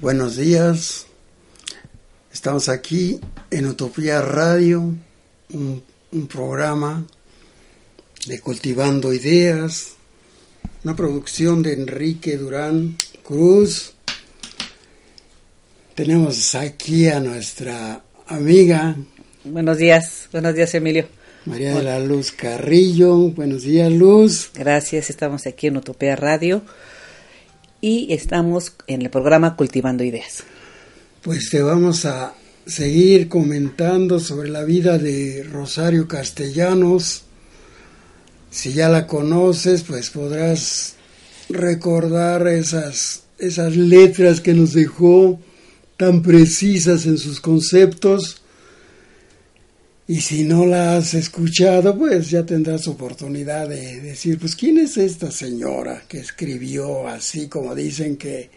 Buenos días. Estamos aquí en Utopía Radio, un, un, programa de Cultivando Ideas, una producción de Enrique Durán Cruz. Tenemos aquí a nuestra amiga. Buenos días, buenos días Emilio. María de la Luz Carrillo, buenos días Luz. Gracias, estamos aquí en Utopía Radio y estamos en el programa Cultivando Ideas pues te vamos a seguir comentando sobre la vida de Rosario Castellanos. Si ya la conoces, pues podrás recordar esas, esas letras que nos dejó tan precisas en sus conceptos. Y si no la has escuchado, pues ya tendrás oportunidad de decir, pues, ¿quién es esta señora que escribió así como dicen que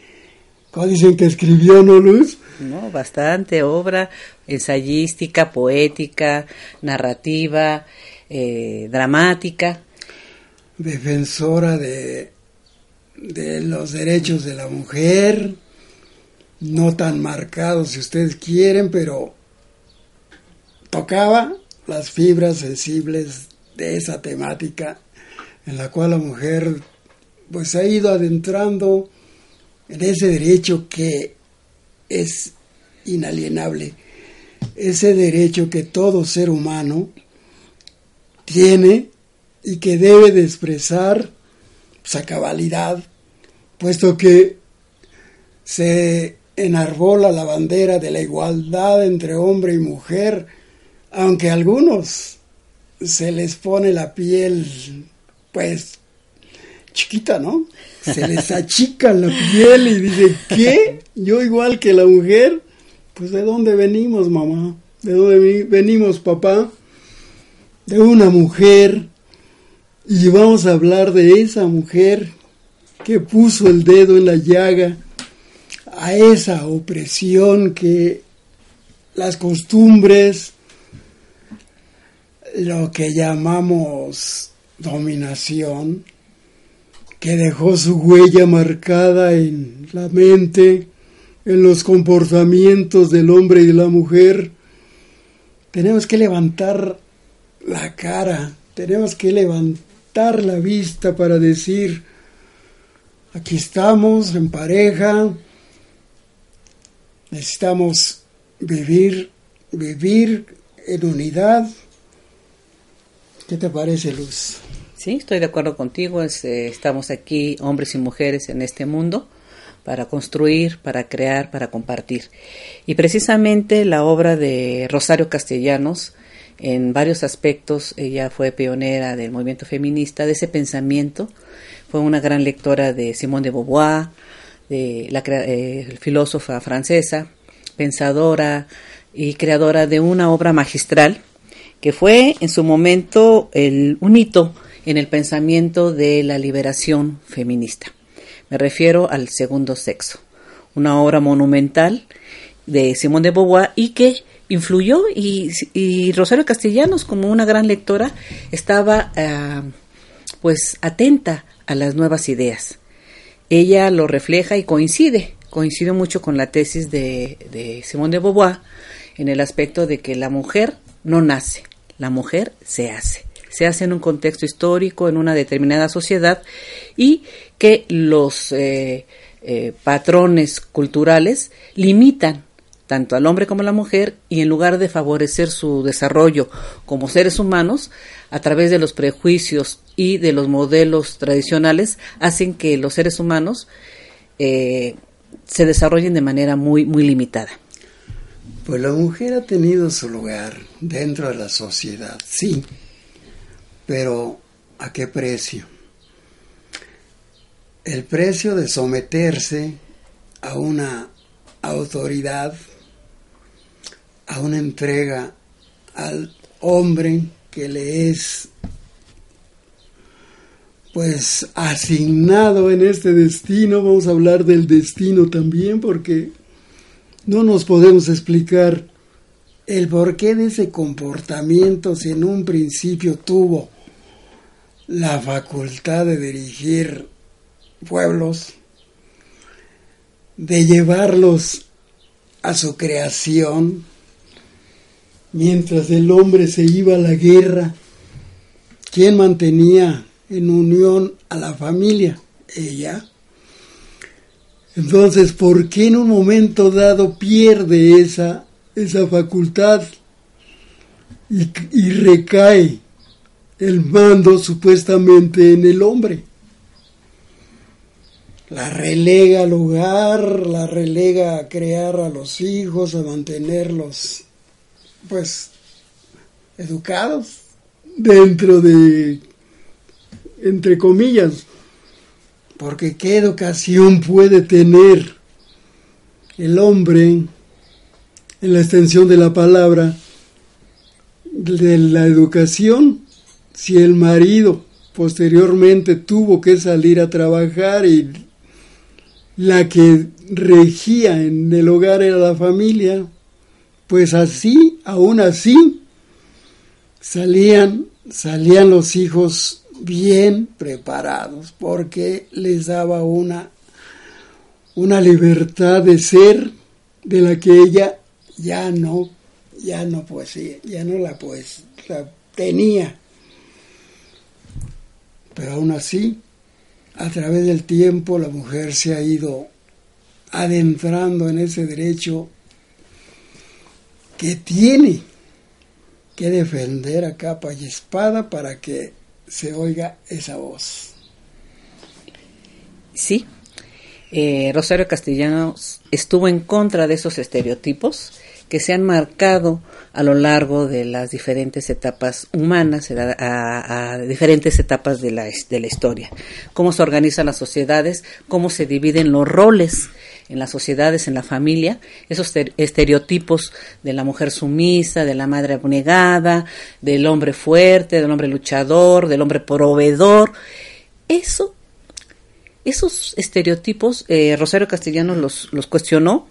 ¿Cómo dicen que escribió, no Luz? No, bastante obra ensayística, poética, narrativa, eh, dramática. Defensora de, de los derechos de la mujer, no tan marcados si ustedes quieren, pero tocaba las fibras sensibles de esa temática en la cual la mujer pues ha ido adentrando en ese derecho que es inalienable, ese derecho que todo ser humano tiene y que debe de expresar esa cabalidad, puesto que se enarbola la bandera de la igualdad entre hombre y mujer, aunque a algunos se les pone la piel pues chiquita, ¿no? Se les achica la piel y dice, ¿qué? Yo igual que la mujer. Pues de dónde venimos, mamá? ¿De dónde venimos, papá? De una mujer. Y vamos a hablar de esa mujer que puso el dedo en la llaga a esa opresión que las costumbres, lo que llamamos dominación, que dejó su huella marcada en la mente, en los comportamientos del hombre y de la mujer. Tenemos que levantar la cara, tenemos que levantar la vista para decir, aquí estamos en pareja, necesitamos vivir, vivir en unidad. ¿Qué te parece, Luz? Sí, estoy de acuerdo contigo. Eh, estamos aquí, hombres y mujeres, en este mundo para construir, para crear, para compartir. Y precisamente la obra de Rosario Castellanos, en varios aspectos, ella fue pionera del movimiento feminista, de ese pensamiento. Fue una gran lectora de Simone de Beauvoir, la eh, filósofa francesa, pensadora y creadora de una obra magistral que fue en su momento el, un hito en el pensamiento de la liberación feminista. Me refiero al segundo sexo, una obra monumental de Simón de Beauvoir y que influyó y, Rosario Castellanos como una gran lectora estaba ah, pues atenta a las nuevas ideas. Ella lo refleja y coincide, coincide mucho con la tesis de, de Simón de Beauvoir en el aspecto de que la mujer no nace, la mujer se hace se hace en un contexto histórico, en una determinada sociedad, y que los eh, eh, patrones culturales limitan tanto al hombre como a la mujer y en lugar de favorecer su desarrollo como seres humanos, a través de los prejuicios y de los modelos tradicionales, hacen que los seres humanos eh, se desarrollen de manera muy, muy limitada. Pues la mujer ha tenido su lugar dentro de la sociedad, sí, pero, ¿a qué precio? El precio de someterse a una autoridad, a una entrega al hombre que le es pues asignado en este destino, vamos a hablar del destino también porque no nos podemos explicar el porqué de ese comportamiento si en un principio tuvo la facultad de dirigir pueblos, de llevarlos a su creación, mientras el hombre se iba a la guerra, ¿quién mantenía en unión a la familia? Ella. Entonces, ¿por qué en un momento dado pierde esa, esa facultad y, y recae el mando supuestamente en el hombre? La relega al hogar, la relega a crear a los hijos, a mantenerlos, pues, educados dentro de, entre comillas, porque qué educación puede tener el hombre en la extensión de la palabra de la educación si el marido posteriormente tuvo que salir a trabajar y la que regía en el hogar era la familia, pues así, aún así, salían, salían los hijos bien preparados, porque les daba una, una libertad de ser de la que ella ya no, ya no pues, ya no la pues, la tenía. Pero aún así, a través del tiempo la mujer se ha ido adentrando en ese derecho que tiene que defender a capa y espada para que se oiga esa voz. Sí, eh, Rosario Castellanos estuvo en contra de esos estereotipos que se han marcado a lo largo de las diferentes etapas humanas, a, diferentes etapas de la, de la historia. Cómo se organizan las sociedades, cómo se dividen los roles en las sociedades, en la familia, esos estereotipos de la mujer sumisa, de la madre abnegada, del hombre fuerte, del hombre luchador, del hombre proveedor. Eso, esos estereotipos, eh, Rosario Castellanos los, los cuestionó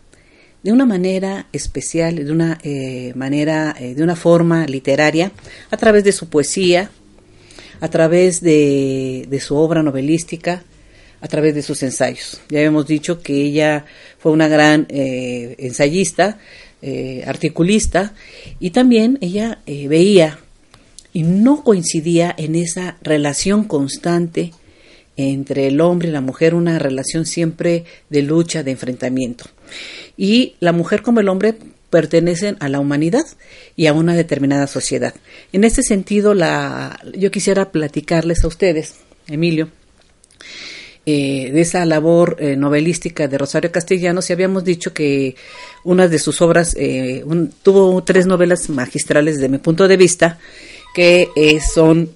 de una manera especial, de una eh, manera, eh, de una forma literaria, a través de su poesía, a través de, su obra novelística, a través de sus ensayos. Ya hemos dicho que ella fue una gran eh, ensayista, articulista, y también ella veía y no coincidía en esa relación constante entre el hombre y la mujer, una relación siempre de lucha, de enfrentamiento y la mujer como el hombre pertenecen a la humanidad y a una determinada sociedad. En ese sentido, la, yo quisiera platicarles a ustedes, Emilio, eh, de esa labor eh, novelística de Rosario Castellanos y habíamos dicho que una de sus obras eh, tuvo tres novelas magistrales desde mi punto de vista que son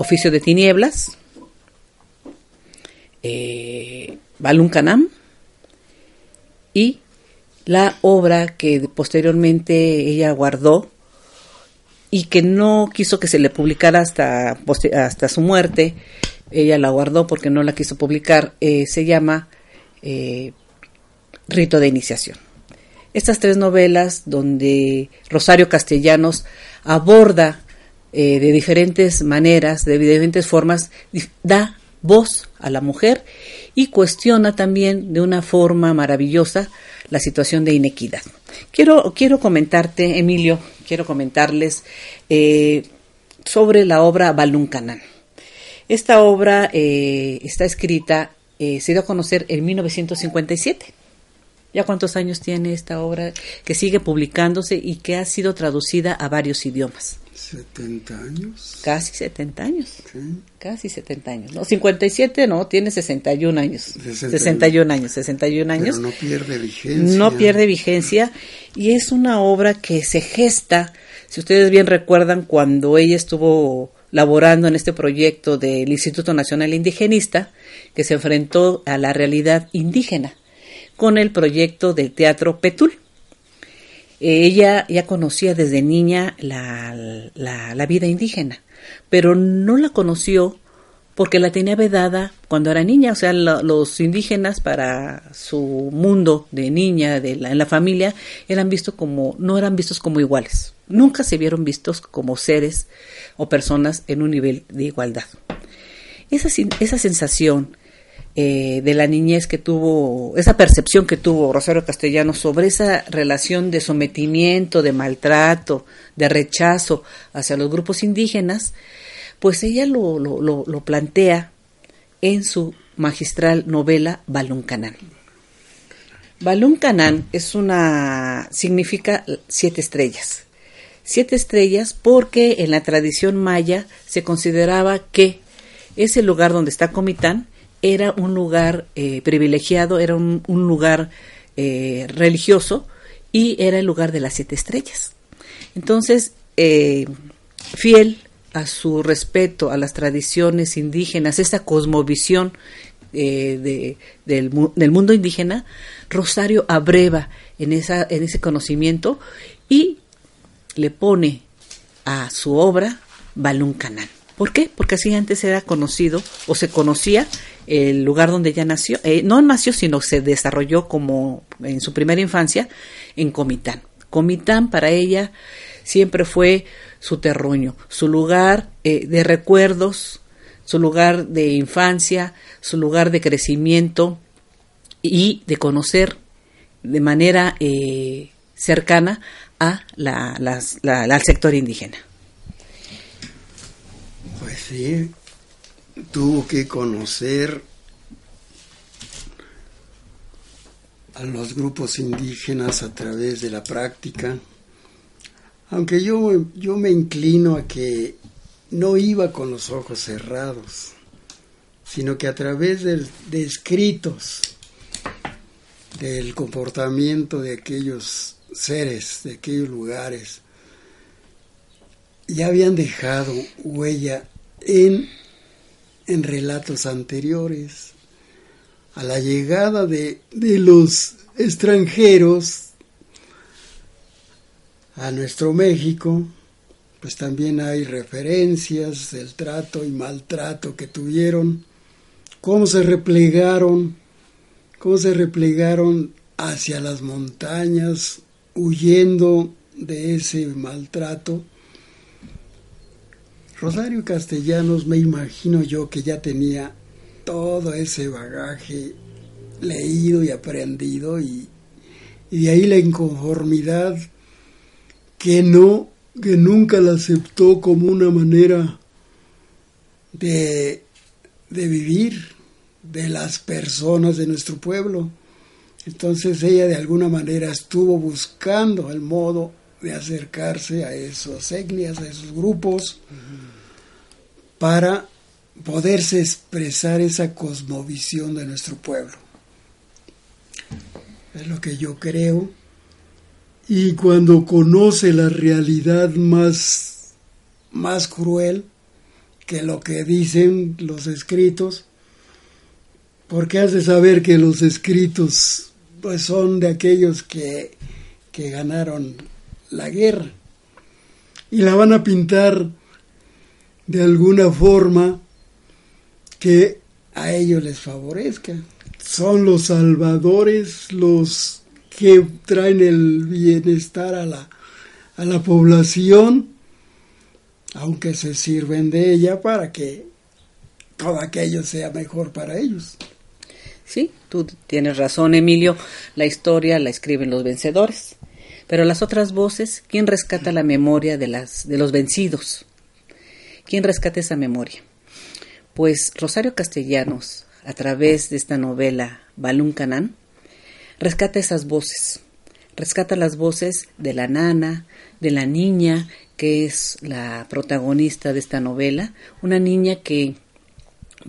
Oficio de Tinieblas, Balún Canam y la obra que posteriormente ella guardó y que no quiso que se le publicara hasta, hasta su muerte, ella la guardó porque no la quiso publicar, eh, se llama eh, Rito de Iniciación. Estas tres novelas donde Rosario Castellanos aborda eh, de diferentes maneras, de diferentes formas, da voz a la mujer y cuestiona también de una forma maravillosa la situación de inequidad. Quiero, quiero comentarte, Emilio, quiero comentarles sobre la obra Baluncanan. Esta obra eh, está escrita, eh, se dio a conocer en 1957. ¿Ya cuántos años tiene esta obra que sigue publicándose y que ha sido traducida a varios idiomas? 70 años. Casi 70 años. Casi 70 años. No, 57 no, tiene 61 años. 61, años, 61 años. Pero no pierde vigencia. No pierde vigencia y es una obra que se gesta, si ustedes bien recuerdan, cuando ella estuvo laborando en este proyecto del Instituto Nacional Indigenista, que se enfrentó a la realidad indígena con el proyecto del Teatro Petul. Ella ya conocía desde niña la, la vida indígena, pero no la conoció porque la tenía vedada cuando era niña, o sea, los indígenas para su mundo de niña, de la, en la familia, eran vistos como, no eran vistos como iguales, nunca se vieron vistos como seres o personas en un nivel de igualdad. Esa, esa sensación eh, de la niñez que tuvo, esa percepción que tuvo Rosario Castellano sobre esa relación de sometimiento, de maltrato, de rechazo hacia los grupos indígenas, pues ella lo, lo, lo, plantea en su magistral novela Balún Canán. Balún Canán es una significa siete estrellas. Siete estrellas porque en la tradición maya se consideraba que ese lugar donde está Comitán era un lugar eh, privilegiado, era un, lugar eh, religioso y era el lugar de las siete estrellas. Entonces, eh, fiel a su respeto a las tradiciones indígenas, esa cosmovisión eh, del, mundo indígena, Rosario abreva en, esa, en ese conocimiento y le pone a su obra Balún Canán. ¿Por qué? Porque así antes era conocido o se conocía el lugar donde ella nació, eh, no nació, sino se desarrolló como en su primera infancia en Comitán. Comitán para ella siempre fue su terruño, su lugar eh, de recuerdos, su lugar de infancia, su lugar de crecimiento y de conocer de manera eh, cercana a la, al sector indígena. Pues sí, tuvo que conocer a los grupos indígenas a través de la práctica, aunque yo, yo me inclino a que no iba con los ojos cerrados, sino que a través de, de escritos del comportamiento de aquellos seres, de aquellos lugares, ya habían dejado huella en, en relatos anteriores. A la llegada de, de los extranjeros a nuestro México, pues también hay referencias del trato y maltrato que tuvieron, cómo se replegaron, cómo se replegaron hacia las montañas, huyendo de ese maltrato. Rosario Castellanos me imagino yo que ya tenía todo ese bagaje leído y aprendido y, y de ahí la inconformidad que no, que nunca la aceptó como una manera de, de vivir de las personas de nuestro pueblo. Entonces ella de alguna manera estuvo buscando el modo de acercarse a esos etnias, a esos grupos, para poderse expresar esa cosmovisión de nuestro pueblo. Es lo que yo creo y cuando conoce la realidad más, más cruel que lo que dicen los escritos, porque hace saber que los escritos pues son de aquellos que, que ganaron la guerra y la van a pintar de alguna forma que a ellos les favorezca. Son los salvadores, los que traen el bienestar a la, a la población, aunque se sirven de ella para que todo aquello sea mejor para ellos. Sí, tú tienes razón, Emilio. La historia la escriben los vencedores. Pero las otras voces, ¿quién rescata la memoria de, las, de los vencidos? ¿Quién rescata esa memoria? Pues Rosario Castellanos, a través de esta novela Balún Canán, rescata esas voces, rescata las voces de la nana, de la niña que es la protagonista de esta novela, una niña que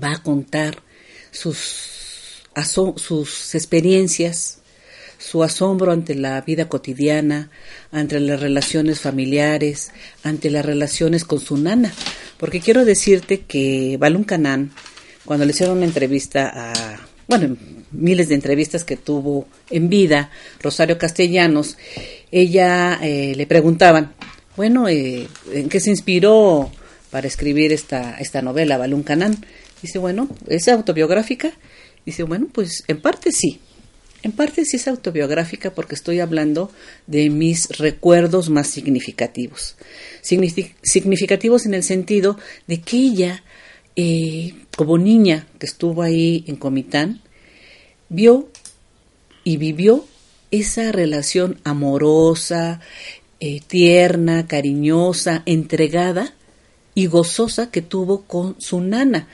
va a contar sus, sus experiencias, su asombro ante la vida cotidiana, ante las relaciones familiares, ante las relaciones con su nana. Porque quiero decirte que Balún Canán, cuando le hicieron una entrevista a bueno, miles de entrevistas que tuvo en vida Rosario Castellanos, ella eh, le preguntaban, bueno, eh, ¿en qué se inspiró para escribir esta, esta novela, Balún Canán? Dice, bueno, ¿es autobiográfica? Dice, bueno, pues en parte sí. En parte sí es autobiográfica porque estoy hablando de mis recuerdos más significativos. significativos en el sentido de que ella, eh, como niña que estuvo ahí en Comitán, vio y vivió esa relación amorosa, eh, tierna, cariñosa, entregada y gozosa que tuvo con su nana.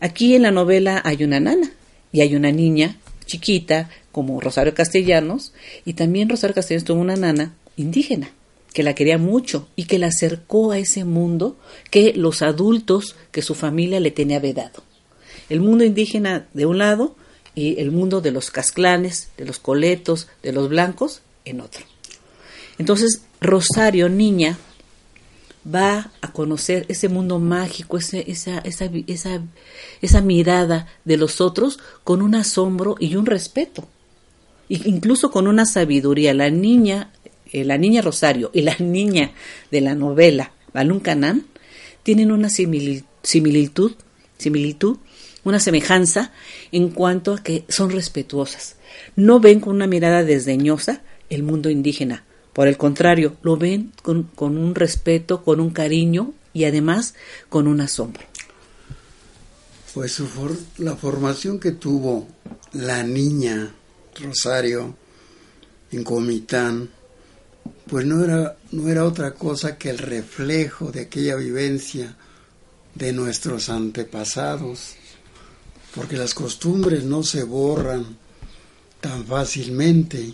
Aquí en la novela hay una nana y hay una niña chiquita como Rosario Castellanos y también Rosario Castellanos tuvo una nana indígena que la quería mucho y que la acercó a ese mundo que los adultos, que su familia le tenía vedado. El mundo indígena de un lado y el mundo de los casclanes, de los coletos, de los blancos en otro. Entonces, Rosario, niña, va a conocer ese mundo mágico, ese, esa, esa, esa, esa mirada de los otros con un asombro y un respeto, incluso con una sabiduría. La niña, eh, la niña Rosario y la niña de la novela Balún Canán tienen una similitud, similitud una semejanza en cuanto a que son respetuosas. No ven con una mirada desdeñosa el mundo indígena. Por el contrario, lo ven con, un respeto, con un cariño y además con un asombro. Pues la formación que tuvo la niña Rosario en Comitán, pues no era, no era otra cosa que el reflejo de aquella vivencia de nuestros antepasados porque las costumbres no se borran tan fácilmente.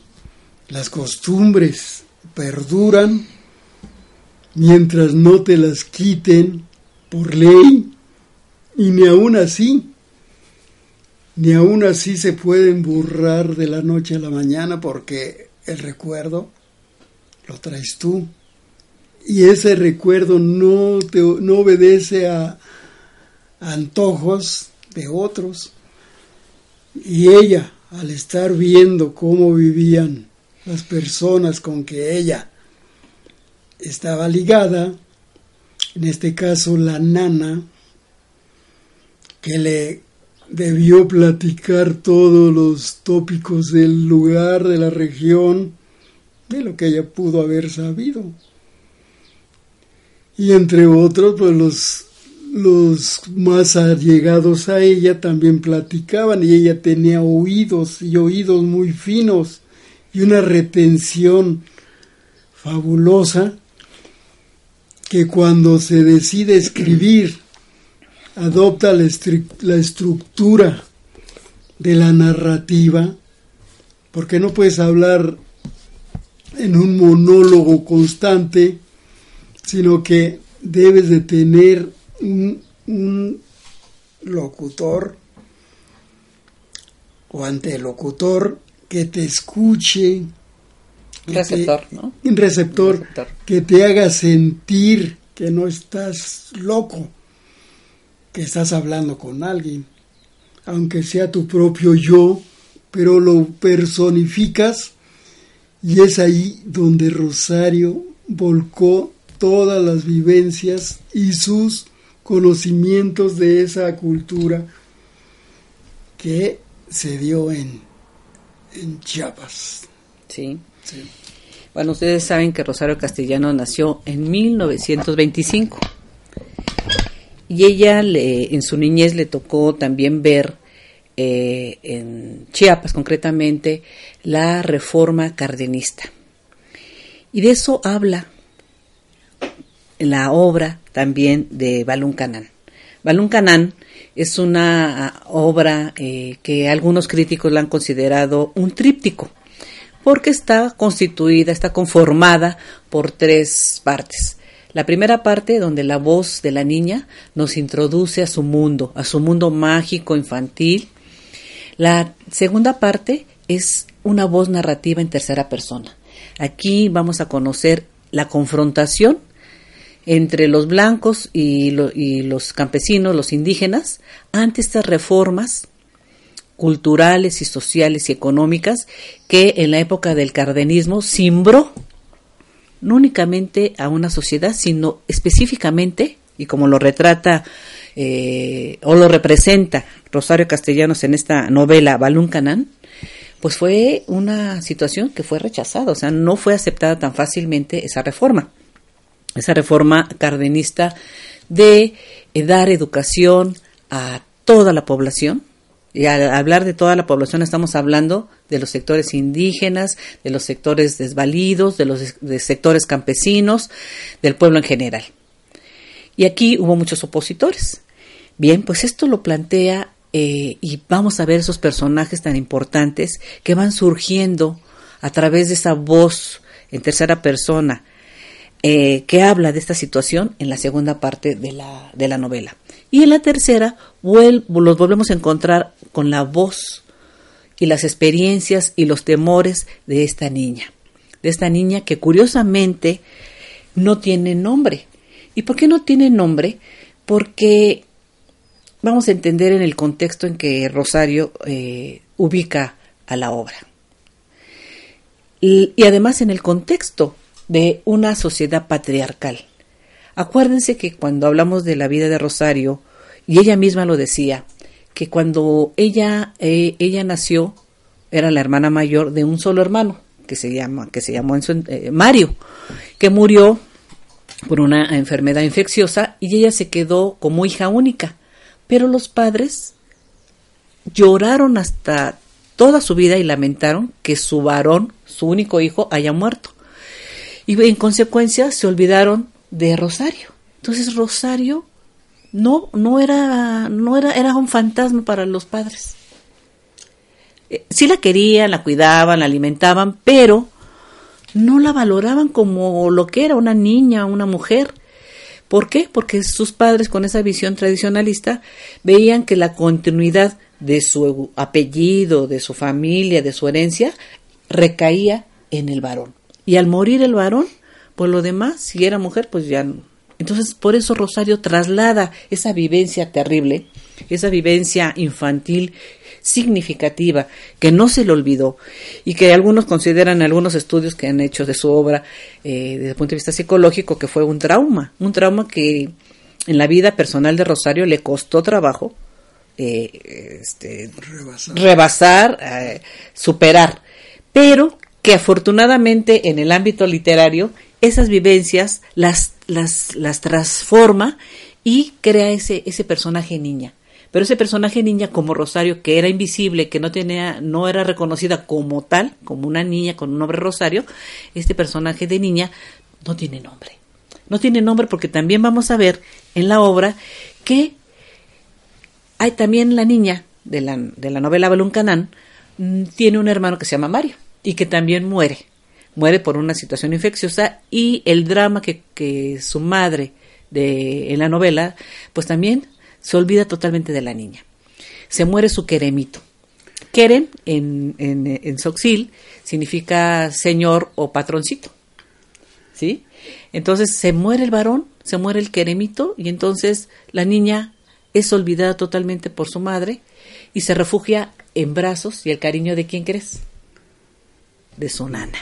Las costumbres perduran mientras no te las quiten por ley y ni aún así, ni aún así se pueden borrar de la noche a la mañana porque el recuerdo lo traes tú y ese recuerdo no, te, no obedece a antojos de otros. Y ella, al estar viendo cómo vivían las personas con que ella estaba ligada, en este caso la nana, que le debió platicar todos los tópicos del lugar, de la región, de lo que ella pudo haber sabido. Y entre otros, pues los los más allegados a ella también platicaban y ella tenía oídos y oídos muy finos y una retención fabulosa que cuando se decide escribir adopta la, la estructura de la narrativa porque no puedes hablar en un monólogo constante sino que debes de tener un, locutor o antelocutor que te escuche. receptor, ¿no? Un receptor, que te haga sentir que no estás loco, que estás hablando con alguien, aunque sea tu propio yo, pero lo personificas y es ahí donde Rosario volcó todas las vivencias y sus conocimientos de esa cultura que se dio en, en Chiapas. Sí. Bueno, ustedes saben que Rosario Castellano nació en 1925 y ella le, en su niñez le tocó también ver eh, en Chiapas concretamente la reforma cardenista. Y de eso habla la obra también de Balún Canán. Balún Canán es una ah, obra eh, que algunos críticos la han considerado un tríptico, porque está constituida, está conformada por tres partes. La primera parte, donde la voz de la niña nos introduce a su mundo, a su mundo mágico, infantil. La segunda parte es una voz narrativa en tercera persona. Aquí vamos a conocer la confrontación entre los blancos y, los campesinos, los indígenas, ante estas reformas culturales y sociales y económicas que en la época del cardenismo simbró no únicamente a una sociedad, sino específicamente, y como lo retrata eh, o lo representa Rosario Castellanos en esta novela Balún Canán, pues fue una situación que fue rechazada, o sea, no fue aceptada tan fácilmente esa reforma, esa reforma cardenista de eh, dar educación a toda la población, y al hablar de toda la población estamos hablando de los sectores indígenas, de los sectores desvalidos, de los sectores campesinos, del pueblo en general. Y aquí hubo muchos opositores. Bien, pues esto lo plantea eh, y vamos a ver esos personajes tan importantes que van surgiendo a través de esa voz en tercera persona eh, que habla de esta situación en la segunda parte de la, de la novela. Y en la tercera los volvemos a encontrar con la voz y las experiencias y los temores de esta niña, de esta niña que curiosamente no tiene nombre. ¿Y por qué no tiene nombre? Porque vamos a entender en el contexto en que Rosario eh, ubica a la obra. Y además en el contexto de una sociedad patriarcal. Acuérdense que cuando hablamos de la vida de Rosario, y ella misma lo decía, que cuando ella, eh, ella nació, era la hermana mayor de un solo hermano, que se llama, que se llamó eh, Mario, que murió por una enfermedad infecciosa y ella se quedó como hija única. Pero los padres lloraron hasta toda su vida y lamentaron que su varón, su único hijo, haya muerto. Y en consecuencia se olvidaron de Rosario. Entonces Rosario no, no era, no era, era un fantasma para los padres. Eh, sí la querían, la cuidaban, la alimentaban, pero no la valoraban como lo que era una niña, una mujer. ¿Por qué? Porque sus padres con esa visión tradicionalista veían que la continuidad de su apellido, de su familia, de su herencia, recaía en el varón. Y al morir el varón, pues lo demás, si era mujer, pues ya no, entonces, por eso Rosario traslada esa vivencia terrible, esa vivencia infantil significativa que no se le olvidó y que algunos consideran algunos estudios que han hecho de su obra eh, desde el punto de vista psicológico que fue un trauma, un trauma que en la vida personal de Rosario le costó trabajo eh, este, rebasar, eh, superar, pero que afortunadamente en el ámbito literario esas vivencias las, las, las transforma y crea ese, ese personaje niña. Pero ese personaje niña como Rosario, que era invisible, que no tenía, no era reconocida como tal, como una niña con un nombre Rosario, este personaje de niña no tiene nombre. No tiene nombre porque también vamos a ver en la obra que hay también la niña de la, de la novela Baluncanán, mm, tiene un hermano que se llama Mario y que también muere muere por una situación infecciosa y el drama que, que su madre de, en la novela, pues también se olvida totalmente de la niña. Se muere su queremito. Queren en, en, en Soxil significa señor o patroncito. ¿Sí? Entonces se muere el varón, se muere el queremito y entonces la niña es olvidada totalmente por su madre y se refugia en brazos y el cariño de quién crees? De su nana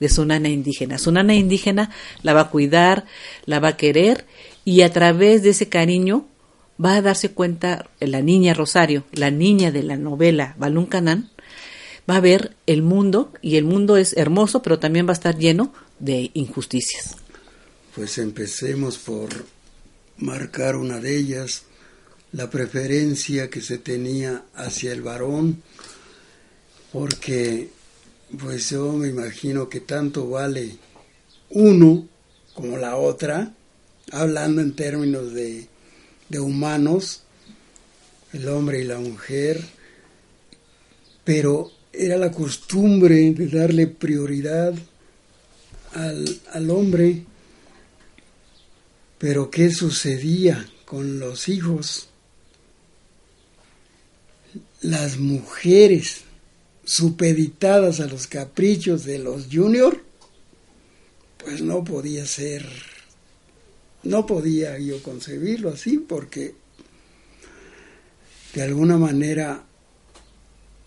de su nana indígena. Su nana indígena la va a cuidar, la va a querer y a través de ese cariño va a darse cuenta la niña Rosario, la niña de la novela Balún Canán, va a ver el mundo y el mundo es hermoso, pero también va a estar lleno de injusticias. Pues empecemos por marcar una de ellas, la preferencia que se tenía hacia el varón, porque pues yo me imagino que tanto vale uno como la otra, hablando en términos de, humanos, el hombre y la mujer, pero era la costumbre de darle prioridad al, al hombre. Pero ¿qué sucedía con los hijos? Las mujeres supeditadas a los caprichos de los junior, pues no podía ser, no podía yo concebirlo así porque de alguna manera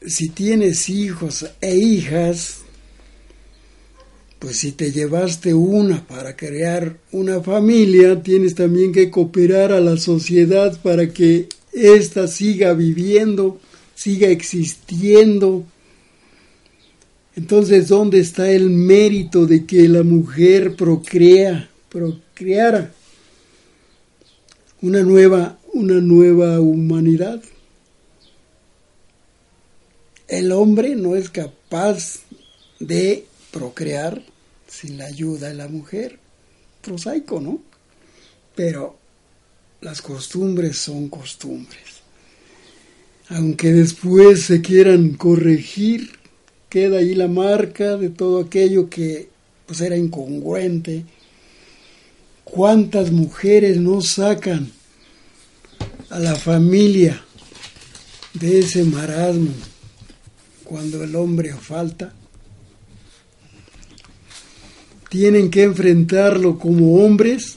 si tienes hijos e hijas, pues si te llevaste una para crear una familia, tienes también que cooperar a la sociedad para que ésta siga viviendo, siga existiendo. Entonces, ¿dónde está el mérito de que la mujer procrea, procreara una nueva, una nueva humanidad? El hombre no es capaz de procrear sin la ayuda de la mujer. Prosaico, ¿no? Pero las costumbres son costumbres. Aunque después se quieran corregir, queda ahí la marca de todo aquello que pues era incongruente. ¿Cuántas mujeres no sacan a la familia de ese marasmo cuando el hombre falta? tienen que enfrentarlo como hombres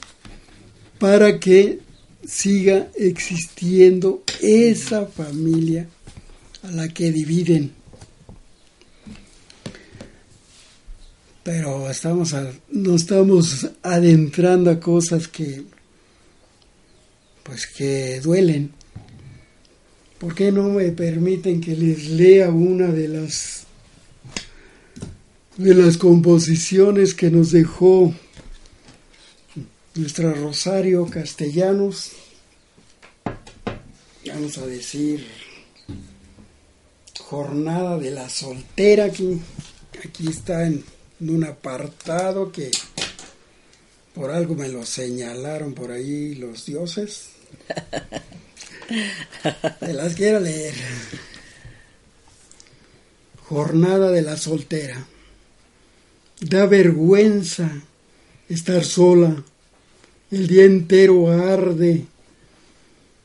para que siga existiendo esa familia a la que dividen. Pero estamos nos estamos adentrando a cosas que pues que duelen. ¿Por qué no me permiten que les lea una de las de las composiciones que nos dejó nuestra Rosario Castellanos, vamos a decir, jornada de la soltera, aquí, aquí está en, un apartado que por algo me lo señalaron por ahí los dioses. Te las quiero leer. Jornada de la soltera. Da vergüenza estar sola. El día entero arde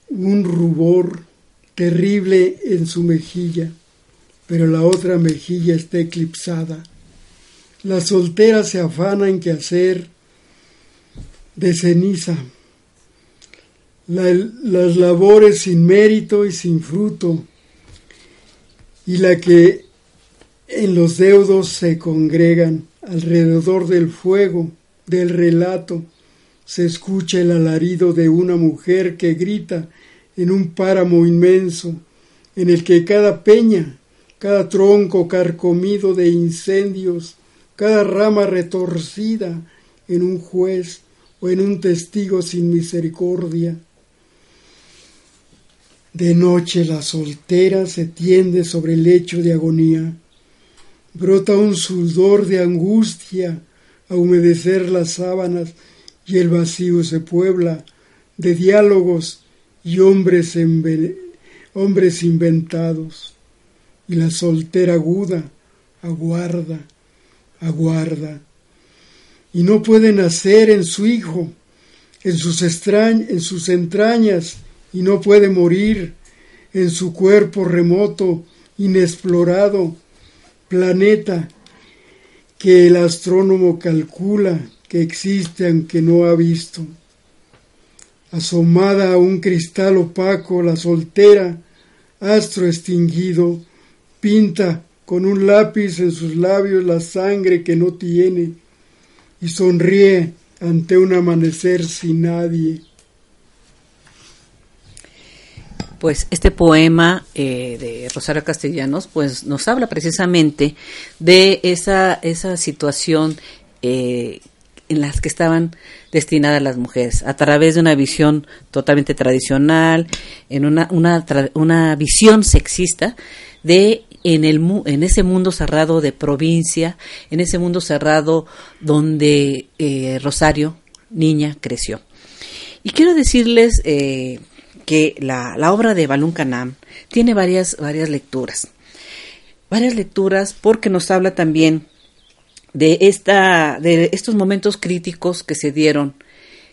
un rubor terrible en su mejilla, pero la otra mejilla está eclipsada. La soltera se afana en hacer de ceniza. las labores sin mérito y sin fruto, y la que en los deudos se congregan Alrededor del fuego del relato se escucha el alarido de una mujer que grita en un páramo inmenso, en el que cada peña, cada tronco carcomido de incendios, cada rama retorcida en un juez o en un testigo sin misericordia. De noche la soltera se tiende sobre el lecho de agonía, brota un sudor de angustia a humedecer las sábanas y el vacío se puebla de diálogos y hombres, hombres inventados. Y la soltera aguda aguarda, aguarda. Y no puede nacer en su hijo, en sus, en sus entrañas, y no puede morir en su cuerpo remoto, inexplorado, planeta que el astrónomo calcula que existe aunque no ha visto. Asomada a un cristal opaco, la soltera, astro extinguido, pinta con un lápiz en sus labios la sangre que no tiene y sonríe ante un amanecer sin nadie. pues este poema eh, de Rosario Castellanos pues nos habla precisamente de esa, esa situación eh, en las que estaban destinadas las mujeres, a través de una visión totalmente tradicional, en una, una, una visión sexista de en, el, en ese mundo cerrado de provincia, en ese mundo cerrado donde eh, Rosario, niña, creció. Y quiero decirles que la, la obra de Balún Canam tiene varias, varias lecturas. Varias lecturas porque nos habla también de, esta, de estos momentos críticos que se dieron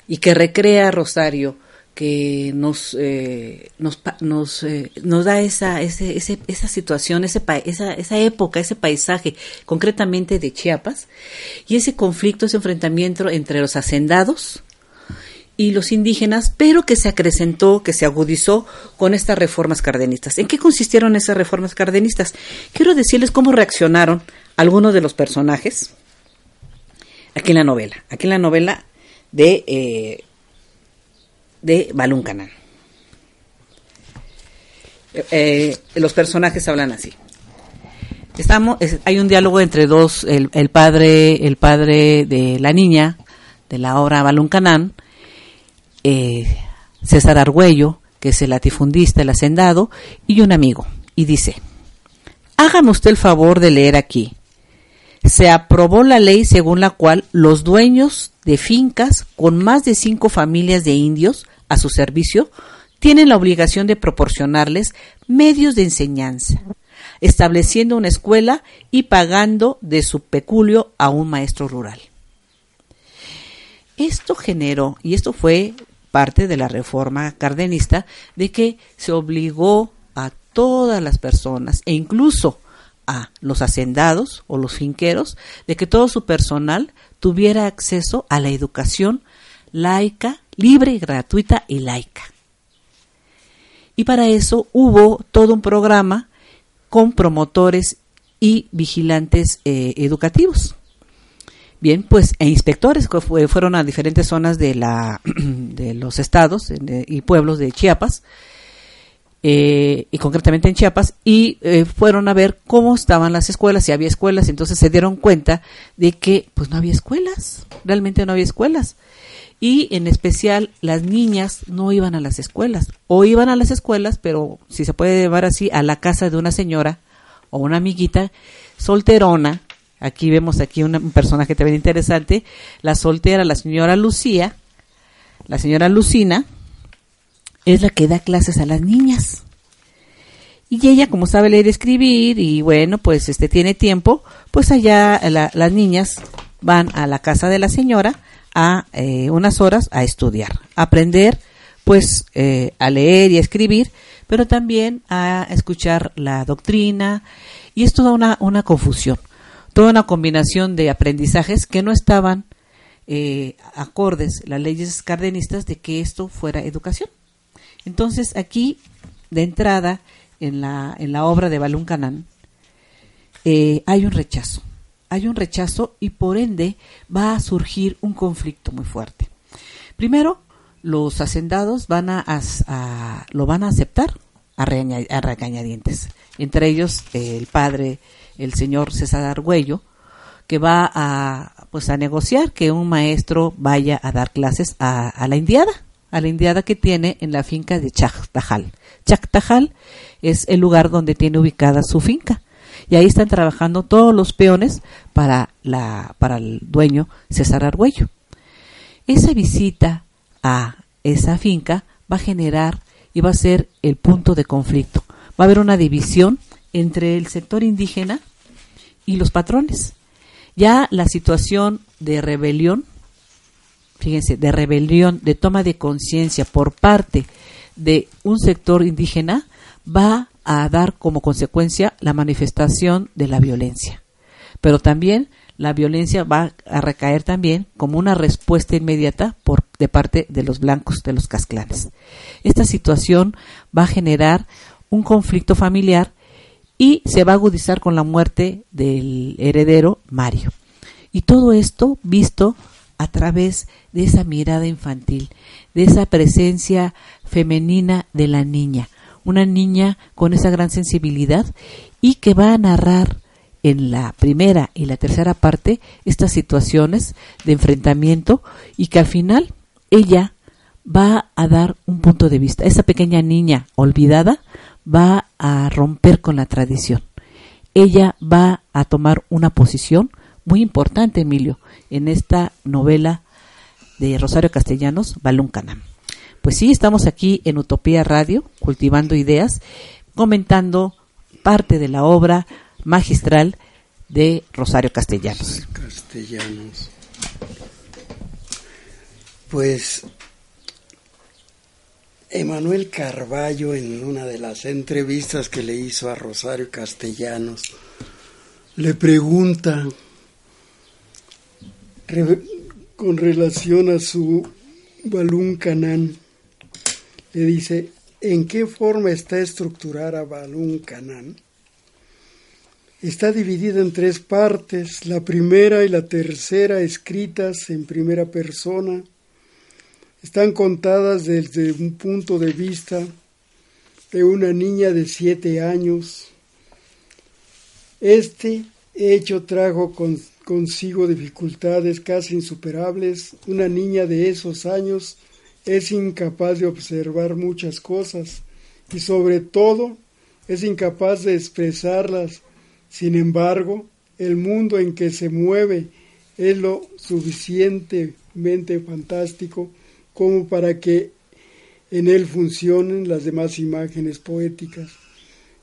y que recrea Rosario, que nos, eh, nos, eh, nos, da esa, esa situación, ese, esa, esa época, ese paisaje, concretamente de Chiapas, y ese conflicto, ese enfrentamiento entre los hacendados y los indígenas, pero que se acrecentó, que se agudizó con estas reformas cardenistas. ¿En qué consistieron esas reformas cardenistas? Quiero decirles cómo reaccionaron algunos de los personajes aquí en la novela, aquí en la novela de, eh, de Balún Canán. Eh, los personajes hablan así. Estamos, hay un diálogo entre dos, el, padre, el padre de la niña de la obra Balún Canán, eh, César Argüello, que es el latifundista, el hacendado, y un amigo, y dice: Hágame usted el favor de leer aquí. Se aprobó la ley según la cual los dueños de fincas con más de cinco familias de indios a su servicio tienen la obligación de proporcionarles medios de enseñanza, estableciendo una escuela y pagando de su peculio a un maestro rural. Esto generó, y esto fue parte de la reforma cardenista, de que se obligó a todas las personas, e incluso a los hacendados o los finqueros, de que todo su personal tuviera acceso a la educación laica, libre, gratuita y laica. Y para eso hubo todo un programa con promotores y vigilantes eh, educativos. Bien, pues e inspectores que fueron a diferentes zonas de, la, de los estados y pueblos de Chiapas, eh, y concretamente en Chiapas, y eh, fueron a ver cómo estaban las escuelas, si había escuelas, entonces se dieron cuenta de que pues no había escuelas, realmente no había escuelas y en especial las niñas no iban a las escuelas o iban a las escuelas, pero si se puede llevar así, a la casa de una señora o una amiguita solterona. Aquí vemos aquí un personaje también interesante, la soltera, la señora Lucía, la señora Lucina, es la que da clases a las niñas. Y ella, como sabe leer y escribir, y bueno, pues este tiene tiempo, pues allá las niñas van a la casa de la señora a eh, unas horas a estudiar, aprender pues eh, a leer y a escribir, pero también a escuchar la doctrina y es toda una, una confusión, toda una combinación de aprendizajes que no estaban eh, acordes las leyes cardenistas de que esto fuera educación. Entonces aquí, de entrada, en la, en la obra de Balún Canán, hay un rechazo hay un rechazo y por ende va a surgir un conflicto muy fuerte. Primero, los hacendados van a, lo van a aceptar a, regañadientes. Entre ellos el padre, el señor César Argüello, que va a pues a negociar que un maestro vaya a dar clases a, la indiada, a la indiada que tiene en la finca de Chactajal. Chactajal es el lugar donde tiene ubicada su finca y ahí están trabajando todos los peones para, la, para el dueño César Argüello. Esa visita a esa finca va a generar y va a ser el punto de conflicto. Va a haber una división entre el sector indígena y los patrones. Ya la situación de rebelión, fíjense, de rebelión, de toma de conciencia por parte de un sector indígena va a dar como consecuencia la manifestación de la violencia. Pero también la violencia va a recaer también como una respuesta inmediata por de parte de los blancos de los casclanes. Esta situación va a generar un conflicto familiar y se va a agudizar con la muerte del heredero Mario. Y todo esto visto a través de esa mirada infantil, de esa presencia femenina de la niña, una niña con esa gran sensibilidad y que va a narrar en la primera y la tercera parte estas situaciones de enfrentamiento y que al final ella va a dar un punto de vista. Esa pequeña niña olvidada va a romper con la tradición. Ella va a tomar una posición muy importante, Emilio, en esta novela de Rosario Castellanos, Balún Canam. Pues sí, estamos aquí en Utopía Radio, cultivando ideas, comentando parte de la obra magistral de Rosario Castellanos. Castellanos. Pues Emanuel Carballo en una de las entrevistas que le hizo a Rosario Castellanos le pregunta con relación a su Balún Canán. Le dice, ¿en qué forma está estructurada Balún Canán? Está dividida en tres partes, la primera y la tercera escritas en primera persona. Están contadas desde un punto de vista de una niña de siete años. Este hecho trajo consigo dificultades casi insuperables. Una niña de esos años es incapaz de observar muchas cosas y sobre todo es incapaz de expresarlas sin embargo, el mundo en que se mueve es lo suficientemente fantástico como para que en él funcionen las demás imágenes poéticas.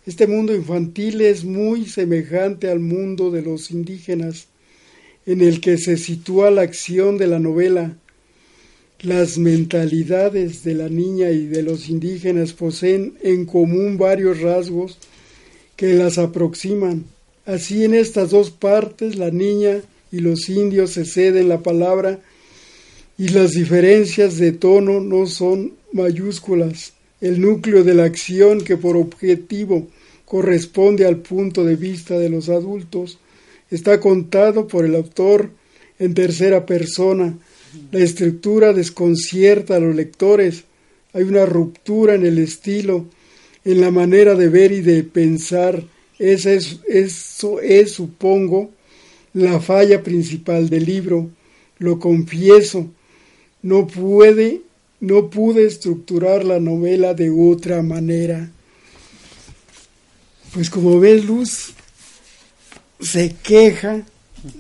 Este mundo infantil es muy semejante al mundo de los indígenas, en el que se sitúa la acción de la novela. Las mentalidades de la niña y de los indígenas poseen en común varios rasgos que las aproximan Así en estas dos partes la niña y los indios se ceden la palabra y las diferencias de tono no son mayúsculas. El núcleo de la acción que por objetivo corresponde al punto de vista de los adultos está contado por el autor en tercera persona. La estructura desconcierta a los lectores. Hay una ruptura en el estilo, en la manera de ver y de pensar eso es, supongo, la falla principal del libro. Lo confieso, no puede, no pude estructurar la novela de otra manera. Pues como ves, Luz, se queja,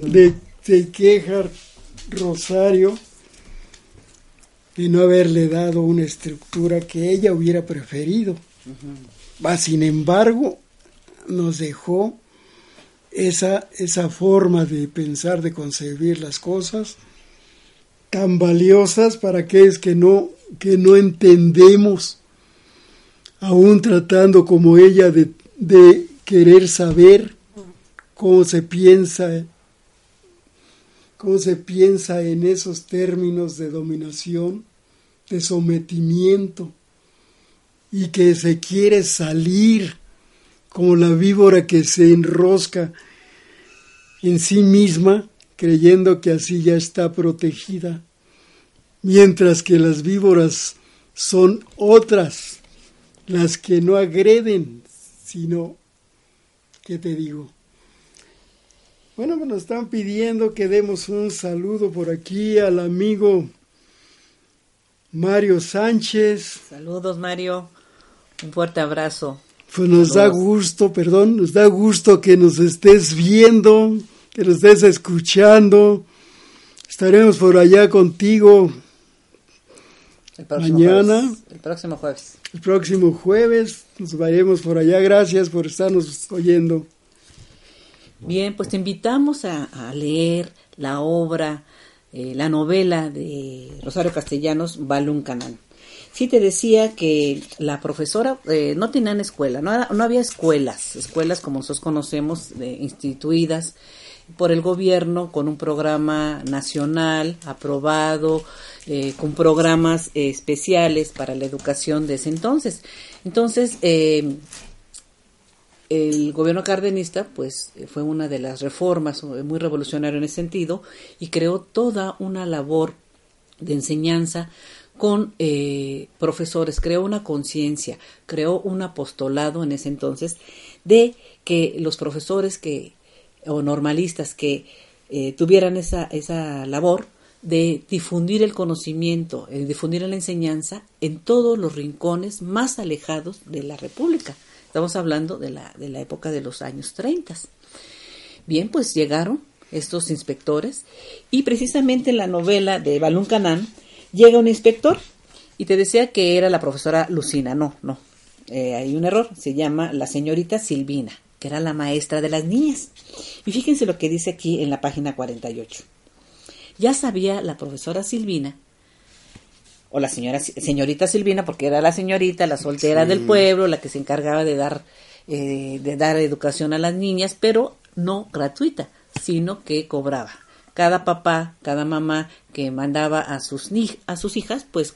de, se queja Rosario de no haberle dado una estructura que ella hubiera preferido. Sin embargo, nos dejó esa, esa forma de pensar, de concebir las cosas, tan valiosas para aquellos que no, que no entendemos, aún tratando como ella de, de querer saber cómo se piensa, cómo se piensa en esos términos de dominación, de sometimiento, y que se quiere salir como la víbora que se enrosca en sí misma, creyendo que así ya está protegida, mientras que las víboras son otras, las que no agreden, sino, ¿qué te digo? Bueno, pues nos están pidiendo que demos un saludo por aquí al amigo Mario Sánchez. Saludos, Mario. Un fuerte abrazo. Pues nos da gusto, perdón, nos da gusto que nos estés viendo, que nos estés escuchando. Estaremos por allá contigo mañana. el próximo jueves. El próximo jueves nos veremos por allá. Gracias por estarnos oyendo. Bien, pues te invitamos a, leer la obra, eh, la novela de Rosario Castellanos, Balún Canal sí te decía que la profesora eh, no tenían escuela, no, no, había escuelas, escuelas como nosotros conocemos, instituidas por el gobierno con un programa nacional aprobado, eh, con programas especiales para la educación de ese entonces. Entonces, eh, el gobierno cardenista, pues, fue una de las reformas muy revolucionario en ese sentido y creó toda una labor de enseñanza con eh, profesores, creó una conciencia, creó un apostolado en ese entonces de que los profesores que o normalistas que eh, tuvieran esa, esa labor de difundir el conocimiento, eh, difundir la enseñanza en todos los rincones más alejados de la República. Estamos hablando de la, de la época de los años 30. Bien, pues llegaron estos inspectores y precisamente en la novela de Balún Canán Llega un inspector y te decía que era la profesora Lucina. No, no. Eh, hay un error. Se llama la señorita Silvina, que era la maestra de las niñas. Y fíjense lo que dice aquí en la página 48. Ya sabía la profesora Silvina, o la señora, señorita Silvina, porque era la señorita, la soltera del pueblo, la que se encargaba de dar, eh, de dar educación a las niñas, pero no gratuita, sino que cobraba cada papá, cada mamá que mandaba a sus, a sus hijas, pues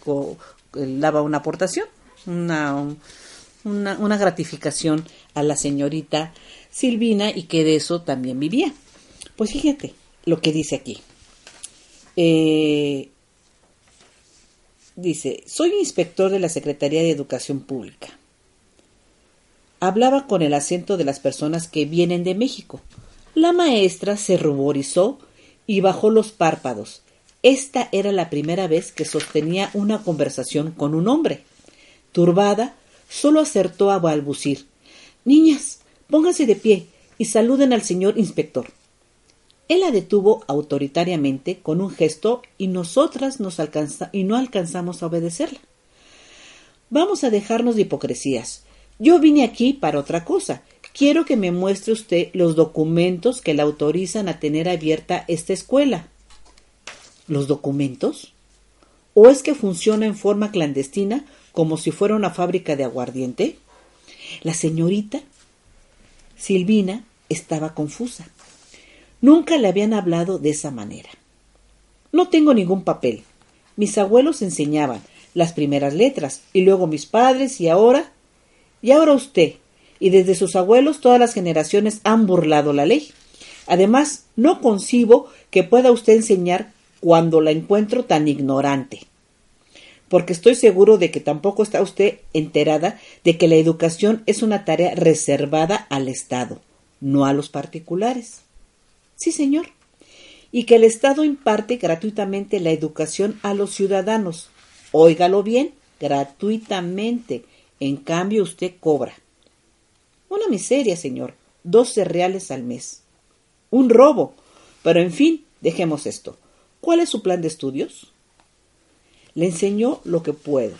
daba una aportación, una, una, una gratificación a la señorita Silvina y que de eso también vivía. Pues fíjate lo que dice aquí. Eh, dice, soy inspector de la Secretaría de Educación Pública. Hablaba con el acento de las personas que vienen de México. La maestra se ruborizó y bajó los párpados. Esta era la primera vez que sostenía una conversación con un hombre. Turbada, solo acertó a balbucir. Niñas, pónganse de pie y saluden al señor inspector. Él la detuvo autoritariamente con un gesto y nosotras nos alcanza y no alcanzamos a obedecerla. Vamos a dejarnos de hipocresías. Yo vine aquí para otra cosa. Quiero que me muestre usted los documentos que la autorizan a tener abierta esta escuela. ¿Los documentos? ¿O es que funciona en forma clandestina como si fuera una fábrica de aguardiente? La señorita Silvina estaba confusa. Nunca le habían hablado de esa manera. No tengo ningún papel. Mis abuelos enseñaban las primeras letras, y luego mis padres, y ahora. Y ahora usted. Y desde sus abuelos todas las generaciones han burlado la ley. Además, no concibo que pueda usted enseñar cuando la encuentro tan ignorante. Porque estoy seguro de que tampoco está usted enterada de que la educación es una tarea reservada al Estado, no a los particulares. Sí, señor. Y que el Estado imparte gratuitamente la educación a los ciudadanos. Óigalo bien, gratuitamente. En cambio, usted cobra. Una miseria, señor. Doce reales al mes. Un robo. Pero en fin, dejemos esto. ¿Cuál es su plan de estudios? Le enseño lo que puedo.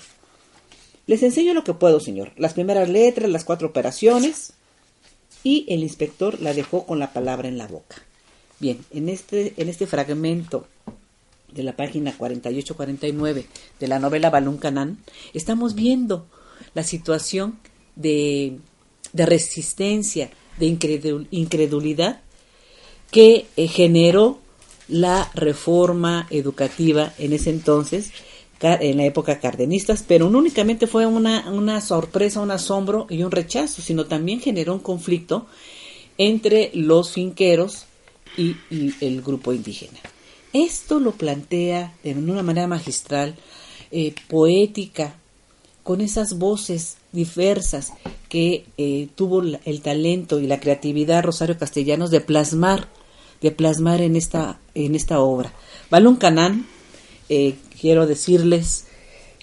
Les enseño lo que puedo, señor. Las primeras letras, las cuatro operaciones. Y el inspector la dejó con la palabra en la boca. Bien, en este, en este fragmento de la página 48-49 de la novela Balún Canán, estamos viendo la situación de, de resistencia, de incredulidad que eh, generó la reforma educativa en ese entonces, en la época cardenistas, pero no únicamente fue una, una sorpresa, un asombro y un rechazo, sino también generó un conflicto entre los finqueros y, el grupo indígena. Esto lo plantea de una manera magistral, eh, poética, con esas voces diversas que eh, tuvo el talento y la creatividad Rosario Castellanos de plasmar, de plasmar en esta, en esta obra. Balón Canán, eh, quiero decirles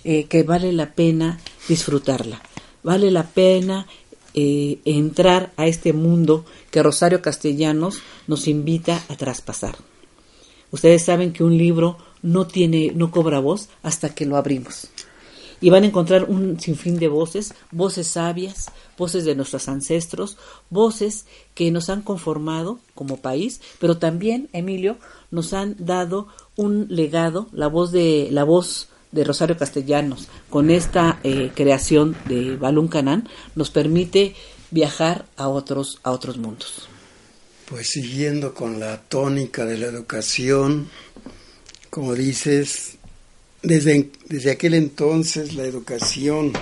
que vale la pena disfrutarla, vale la pena entrar a este mundo que Rosario Castellanos nos invita a traspasar. Ustedes saben que un libro no tiene, no cobra voz hasta que lo abrimos. Y van a encontrar un sinfín de voces, voces sabias, voces de nuestros ancestros, voces que nos han conformado como país, pero también, Emilio, nos han dado un legado, la voz de, la voz de Rosario Castellanos, con esta eh, creación de Balún Canán, nos permite viajar a otros, a otros mundos. Pues siguiendo con la tónica de la educación, como dices, desde, desde aquel entonces la educación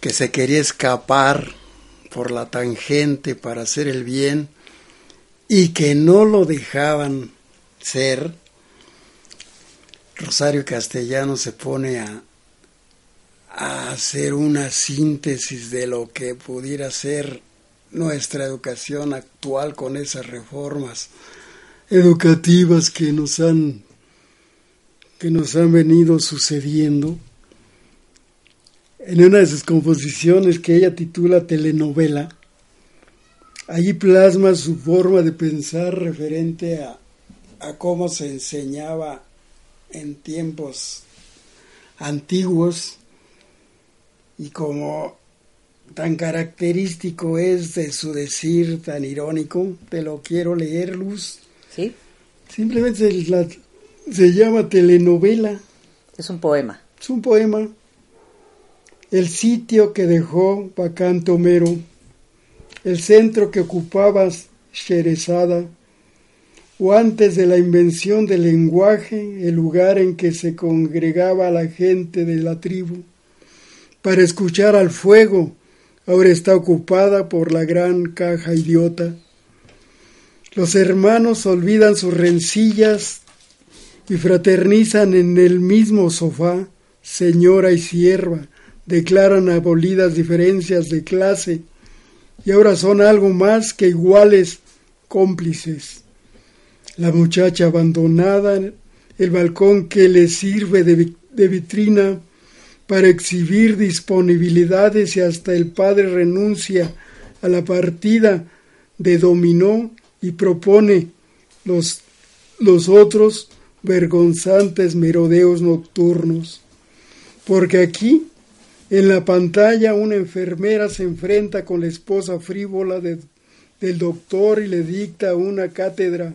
que se quería escapar por la tangente para hacer el bien y que no lo dejaban ser, Rosario Castellano se pone a, a hacer una síntesis de lo que pudiera ser nuestra educación actual con esas reformas educativas que nos han que nos han venido sucediendo. En una de sus composiciones que ella titula Telenovela, allí plasma su forma de pensar referente a, a cómo se enseñaba en tiempos antiguos y como tan característico es de su decir tan irónico, te lo quiero leer, Luz. Sí. Simplemente se, llama telenovela. Es un poema. Es un poema. El sitio que dejó vacante Homero, el centro que ocupaba Sherezada, o antes de la invención del lenguaje, el lugar en que se congregaba la gente de la tribu, para escuchar al fuego, ahora está ocupada por la gran caja idiota. Los hermanos olvidan sus rencillas y fraternizan en el mismo sofá, señora y sierva, declaran abolidas diferencias de clase y ahora son algo más que iguales cómplices. La muchacha abandonada, el balcón que le sirve de, vitrina para exhibir disponibilidades y hasta el padre renuncia a la partida de dominó y propone los, los otros vergonzantes merodeos nocturnos. Porque aquí, en la pantalla, una enfermera se enfrenta con la esposa frívola del doctor y le dicta una cátedra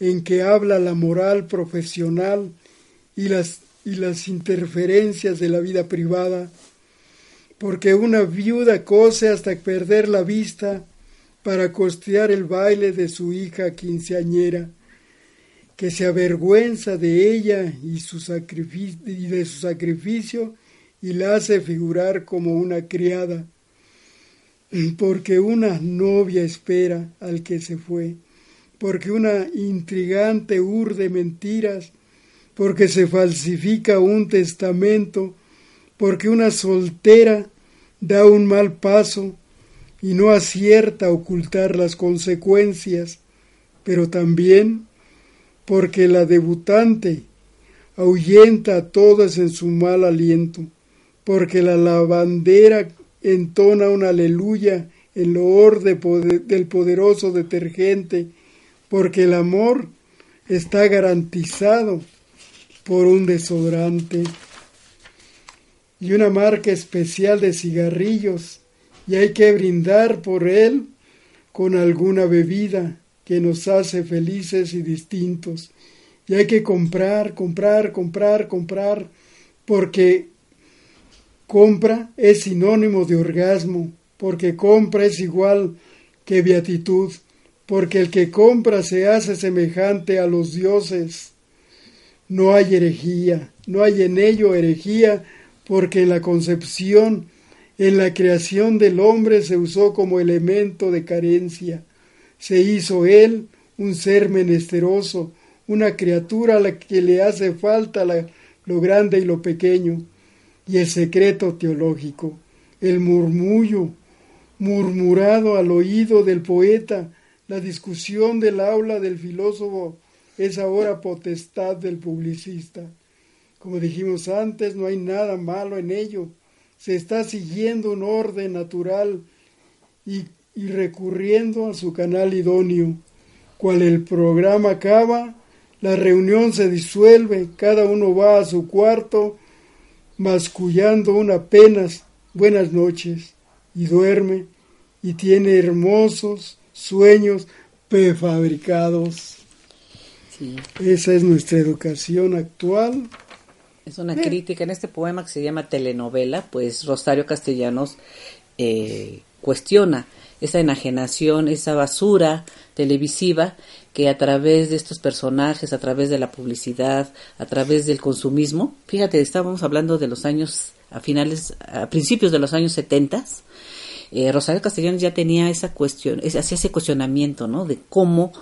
en que habla la moral profesional y las y las interferencias de la vida privada, porque una viuda cose hasta perder la vista para costear el baile de su hija quinceañera, que se avergüenza de ella y, su y de su sacrificio y la hace figurar como una criada, porque una novia espera al que se fue, porque una intrigante urde mentiras porque se falsifica un testamento, porque una soltera da un mal paso y no acierta a ocultar las consecuencias, pero también porque la debutante ahuyenta a todas en su mal aliento, porque la lavandera entona una aleluya en loor del poderoso detergente, porque el amor está garantizado por un desodorante y una marca especial de cigarrillos y hay que brindar por él con alguna bebida que nos hace felices y distintos. Y hay que comprar, comprar, comprar, comprar, porque compra es sinónimo de orgasmo, porque compra es igual que beatitud, porque el que compra se hace semejante a los dioses no hay herejía, no hay en ello herejía, porque en la concepción, en la creación del hombre se usó como elemento de carencia. Se hizo él un ser menesteroso, una criatura a la que le hace falta lo grande y lo pequeño, y el secreto teológico, el murmullo, murmurado al oído del poeta, la discusión del aula del filósofo es ahora potestad del publicista. Como dijimos antes, no hay nada malo en ello. Se está siguiendo un orden natural y, recurriendo a su canal idóneo. Cual el programa acaba, la reunión se disuelve, cada uno va a su cuarto, mascullando una penas buenas noches, y duerme, y tiene hermosos sueños prefabricados. Esa es nuestra educación actual. Es una crítica en este poema que se llama Telenovela, pues Rosario Castellanos eh, cuestiona esa enajenación, esa basura televisiva que a través de estos personajes, a través de la publicidad, a través del consumismo, fíjate, estábamos hablando de los años, a finales, a principios de los años 70, eh, Rosario Castellanos ya tenía esa cuestión, hacía ese cuestionamiento, ¿no? De cómo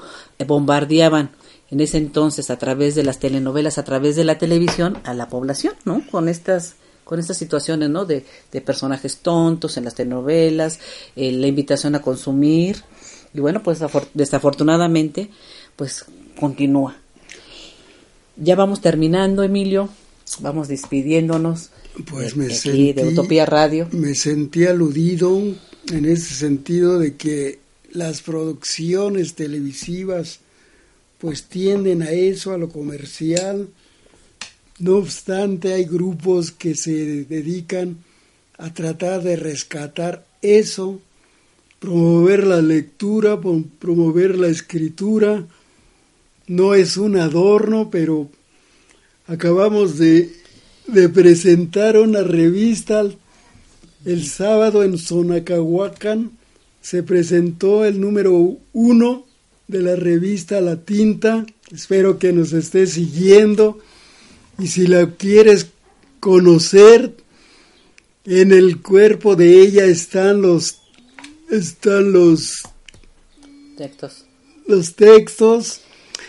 bombardeaban en ese entonces a través de las telenovelas, a través de la televisión, a la población, ¿no? Con estas con estas situaciones, ¿no? De, de personajes tontos en las telenovelas, eh, la invitación a consumir y bueno, pues desafortunadamente, pues continúa. Ya vamos terminando, Emilio, vamos despidiéndonos pues me sentí, de Utopía Radio. Me sentí aludido en ese sentido de que las producciones televisivas pues tienden a eso, a lo comercial. No obstante, hay grupos que se dedican a tratar de rescatar eso, promover la lectura, promover la escritura. No es un adorno, pero acabamos de, de presentar una revista el sábado en Sonacahuacan. Se presentó el número uno de la revista La Tinta. Espero que nos estés siguiendo y si la quieres conocer, en el cuerpo de ella están los están los textos. Los textos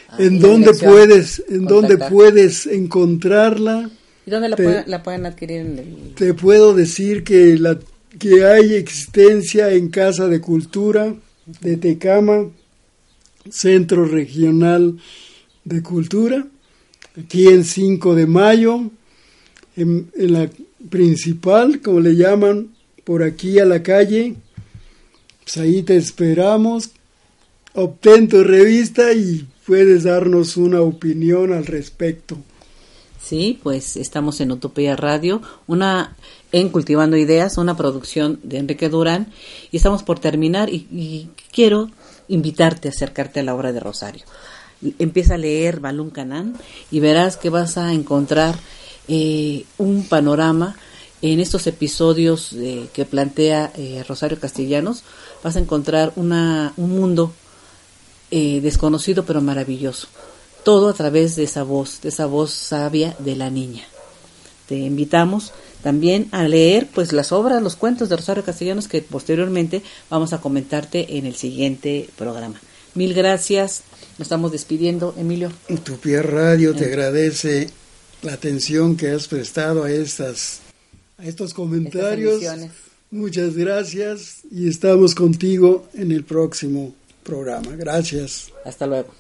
Ah, en donde puedes en donde puedes encontrarla. ¿Y dónde la, Te- pueden, la pueden adquirir? En el... Te puedo decir que la que hay existencia en Casa de Cultura de Tecama, Centro Regional de Cultura, aquí en 5 de mayo, en, en la principal, como le llaman, por aquí a la calle. Pues ahí te esperamos. Obtén tu revista y puedes darnos una opinión al respecto. Sí, pues estamos en Utopía Radio, una en Cultivando Ideas, una producción de Enrique Durán, y estamos por terminar y, quiero invitarte a acercarte a la obra de Rosario. Empieza a leer Balún Canán y verás que vas a encontrar eh, un panorama en estos episodios eh, que plantea eh, Rosario Castellanos, vas a encontrar una, un mundo eh, desconocido pero maravilloso. Todo a través de esa voz, de esa voz sabia de la niña. Te invitamos también a leer pues las obras, los cuentos de Rosario Castellanos que posteriormente vamos a comentarte en el siguiente programa. Mil gracias. Nos estamos despidiendo, Emilio. Utopía Radio te agradece la atención que has prestado a estas a estos comentarios. Estas. Muchas gracias y estamos contigo en el próximo programa. Gracias. Hasta luego.